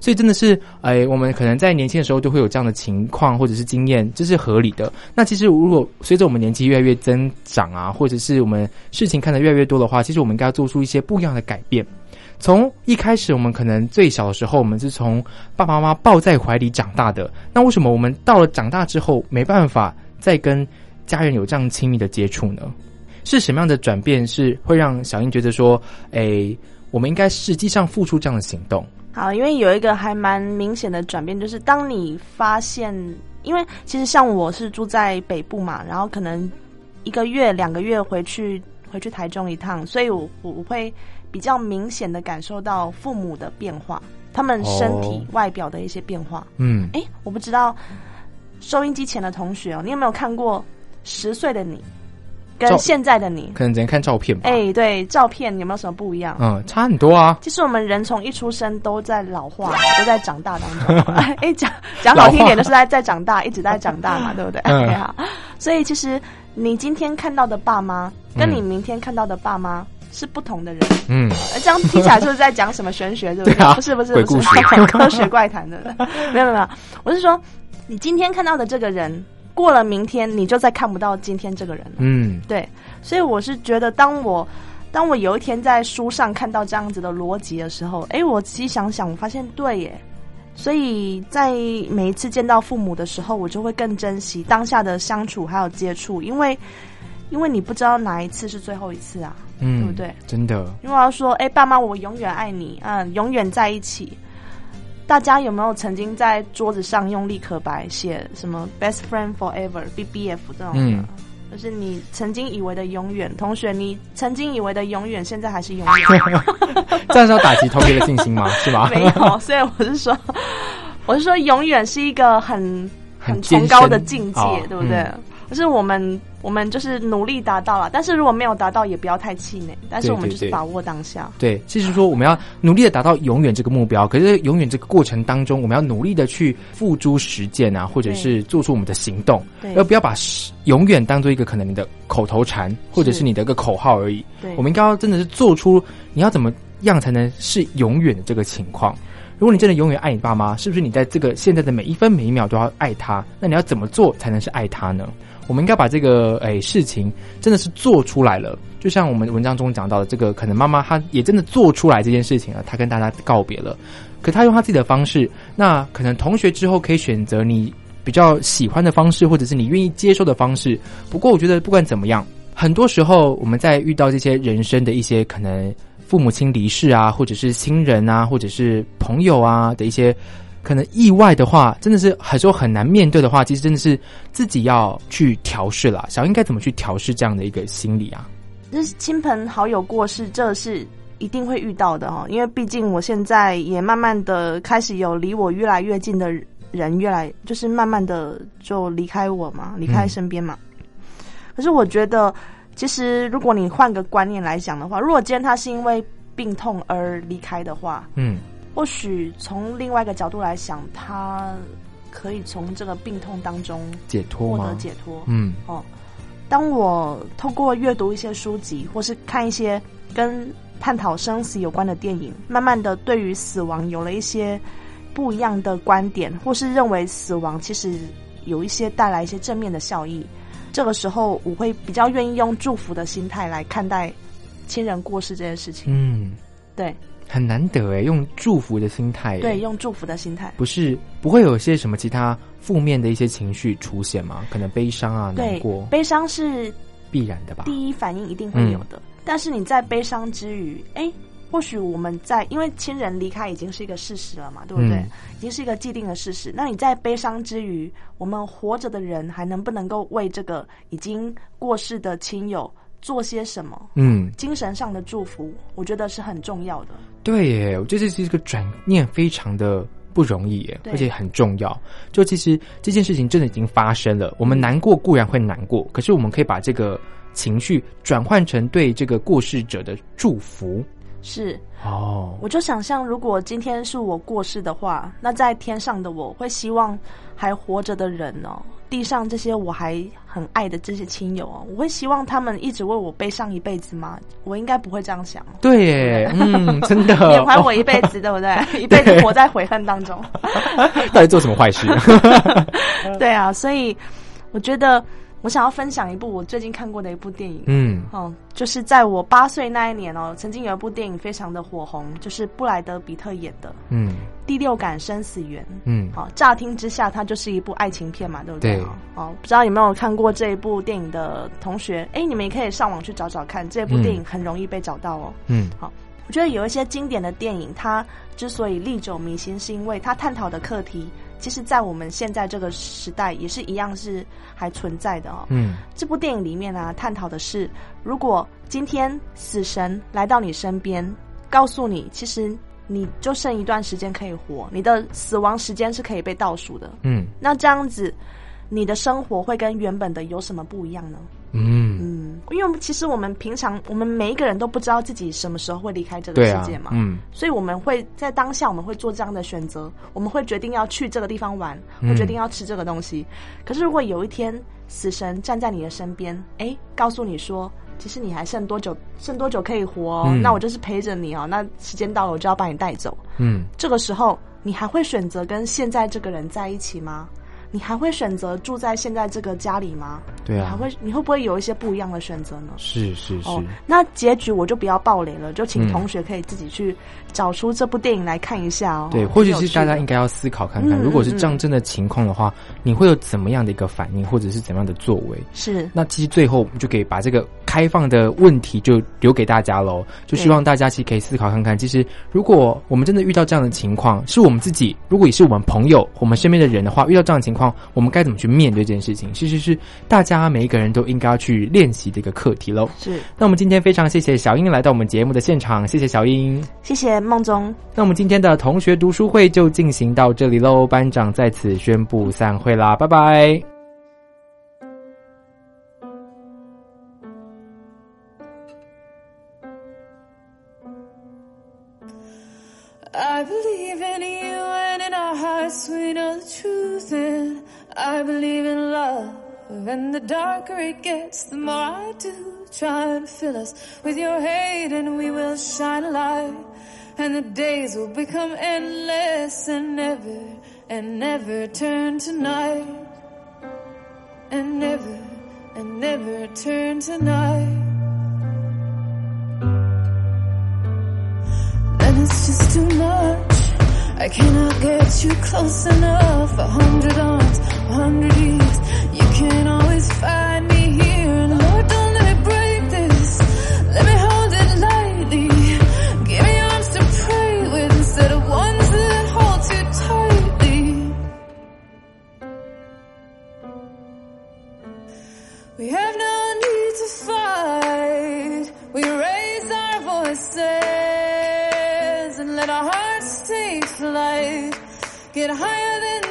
所以真的是，哎，我们可能在年轻的时候都会有这样的情况或者是经验，这是合理的。那其实如果随着我们年纪越来越增长啊，或者是我们事情看得越来越多的话，其实我们应该要做出一些不一样的改变。从一开始，我们可能最小的时候，我们是从爸爸妈妈抱在怀里长大的。那为什么我们到了长大之后，没办法再跟家人有这样亲密的接触呢？是什么样的转变是会让小英觉得说，哎，我们应该实际上付出这样的行动？好，因为有一个还蛮明显的转变，就是当你发现，因为其实像我是住在北部嘛，然后可能一个月、两个月回去回去台中一趟，所以我我我会比较明显的感受到父母的变化，他们身体哦外表的一些变化。嗯，哎，我不知道收音机前的同学哦，你有没有看过十岁的你照跟现在的你？可能只能看照片吧。哎，对，照片有没有什么不一样？嗯，差很多啊。其实我们人从一出生都在老化，都在长大当中。哎，讲讲好听一点，就是在在长大，一直在长大嘛，对不对？嗯好，所以其实你今天看到的爸妈，跟你明天看到的爸妈，是不同的人。嗯，呃这样听起来就是在讲什么玄学，对不对啊不是不是不是事科学怪谈的，没有没有，我是说，你今天看到的这个人，过了明天你就再看不到今天这个人了。嗯，对，所以我是觉得，当我当我有一天在书上看到这样子的逻辑的时候，哎，我仔细想想，我发现对耶。所以在每一次见到父母的时候，我就会更珍惜当下的相处还有接触，因为因为你不知道哪一次是最后一次啊，嗯，对不对？真的，因为我要说，哎，爸妈，我永远爱你，嗯，永远在一起。大家有没有曾经在桌子上用立可白写什么 “best friend forever” BBF 这种的？嗯就是你曾经以为的永远，同学，你曾经以为的永远，现在还是永远。这样是要打击同学的信心吗？是吗？没有，所以我是说，我是说，永远是一个很很崇高的境界，哦对不对？可是我们我们就是努力达到了，但是如果没有达到，也不要太气馁。但是我们就是把握当下。对，就是说我们要努力的达到永远这个目标，可是永远这个过程当中，我们要努力的去付诸实践啊，或者是做出我们的行动，对而不要把实永远当做一个可能你的口头禅或者是你的一个口号而已。对我们应该要真的是做出你要怎么样才能是永远的这个情况。如果你真的永远爱你爸妈，是不是你在这个现在的每一分每一秒都要爱他？那你要怎么做才能是爱他呢？我们应该把这个诶、事情真的是做出来了，就像我们文章中讲到的，这个可能妈妈她也真的做出来这件事情了，她跟大家告别了，可她用她自己的方式，那可能同学之后可以选择你比较喜欢的方式，或者是你愿意接受的方式。不过我觉得不管怎么样，很多时候我们在遇到这些人生的一些可能父母亲离世啊，或者是亲人啊，或者是朋友啊的一些。可能意外的话，真的是很多很难面对的话，其实真的是自己要去调试了。小应该怎么去调试这样的一个心理啊？就是亲朋好友过世，这是一定会遇到的哈。因为毕竟我现在也慢慢的开始有离我越来越近的人，越来就是慢慢的就离开我嘛，离开身边嘛。可是我觉得，其实如果你换个观念来讲的话，如果今天他是因为病痛而离开的话，嗯，或许从另外一个角度来想，他可以从这个病痛当中解脱获得解脱。嗯哦，当我透过阅读一些书籍，或是看一些跟探讨生死有关的电影，慢慢的对于死亡有了一些不一样的观点，或是认为死亡其实有一些带来一些正面的效益。这个时候，我会比较愿意用祝福的心态来看待亲人过世这件事情。嗯，对很难得哎，用祝福的心态，对，，用祝福的心态。不是不会有一些什么其他负面的一些情绪出现吗？可能悲伤啊、难过，，悲伤是必然的吧？第一反应一定会有的。但是你在悲伤之余，哎，或许我们在因为亲人离开已经是一个事实了嘛，对不对？嗯已经是一个既定的事实。那你在悲伤之余，我们活着的人还能不能够为这个已经过世的亲友做些什么？嗯，精神上的祝福，我觉得是很重要的。对耶，我觉得这是一个转念非常的不容易耶，而且很重要。就其实这件事情真的已经发生了，我们难过固然会难过，可是我们可以把这个情绪转换成对这个过世者的祝福。是，哦，我就想象，如果今天是我过世的话，那在天上的我会希望还活着的人哦，地上这些我还很爱的这些亲友哦，我会希望他们一直为我悲伤一辈子吗？我应该不会这样想。对耶，嗯，真的，缅怀我一辈子，对不 对？一辈子活在悔恨当中。到底做什么坏事？对啊，所以我觉得我想要分享一部我最近看过的一部电影。嗯哦，就是在我八岁那一年哦，曾经有一部电影非常的火红，就是布莱德比特演的《嗯第六感生死缘》。嗯，好，乍听之下，它就是一部爱情片嘛，对不对？对哦，不知道有没有看过这一部电影的同学？哎，你们也可以上网去找找看，这部电影很容易被找到哦。嗯好，我觉得有一些经典的电影，它之所以历久弥新，是因为它探讨的课题，其实在我们现在这个时代也是一样是还存在的哦。嗯这部电影里面啊，探讨的是，如果今天死神来到你身边，告诉你，其实你就剩一段时间可以活，你的死亡时间是可以被倒数的。嗯那这样子，你的生活会跟原本的有什么不一样呢？嗯，嗯，因为其实我们平常我们每一个人都不知道自己什么时候会离开这个世界嘛，，嗯所以我们会在当下我们会做这样的选择，我们会决定要去这个地方玩，嗯会决定要吃这个东西。可是如果有一天死神站在你的身边，哎，告诉你说其实你还剩多久，剩多久可以活、哦？嗯那我就是陪着你哦。那时间到了，我就要把你带走。嗯，这个时候，你还会选择跟现在这个人在一起吗？你还会选择住在现在这个家里吗？对啊，你还会，你会不会有一些不一样的选择呢？是是是，哦，那结局我就不要暴雷了，就请嗯同学可以自己去找出这部电影来看一下哦。对，或许是大家应该要思考看看，嗯如果是嗯这样真的情况的话，你会有怎么样的一个反应，或者是怎么样的作为？是那其实最后我们就可以把这个开放的问题就留给大家喽，就希望大家其实可以思考看看，其实如果我们真的遇到这样的情况，是我们自己，如果也是我们朋友、我们身边的人的话，遇到这样的情况，我们该怎么去面对这件事情？其实是大家每一个人都应该要去练习的一个课题喽。是，那我们今天非常谢谢小英来到我们节目的现场，谢谢小英。谢谢梦中。那我们今天的同学读书会就进行到这里喽，班长在此宣布散会啦，拜拜。I believe in you and in our hearts we know the truth. And I believe in love. And the darker it gets the more I do try and fill us with your hate and we will shine a light. And the days will become endless and never and never turn to night. And never and never turn to night too much. I cannot get you close enough. A hundred arms, a hundred years. You can always find me here. And Lord, don't let me break this. Let me hold it lightly. Give me arms to pray with instead of ones that hold too tightly. We have no need to fight. We raise our voices let our hearts take flight. Get higher than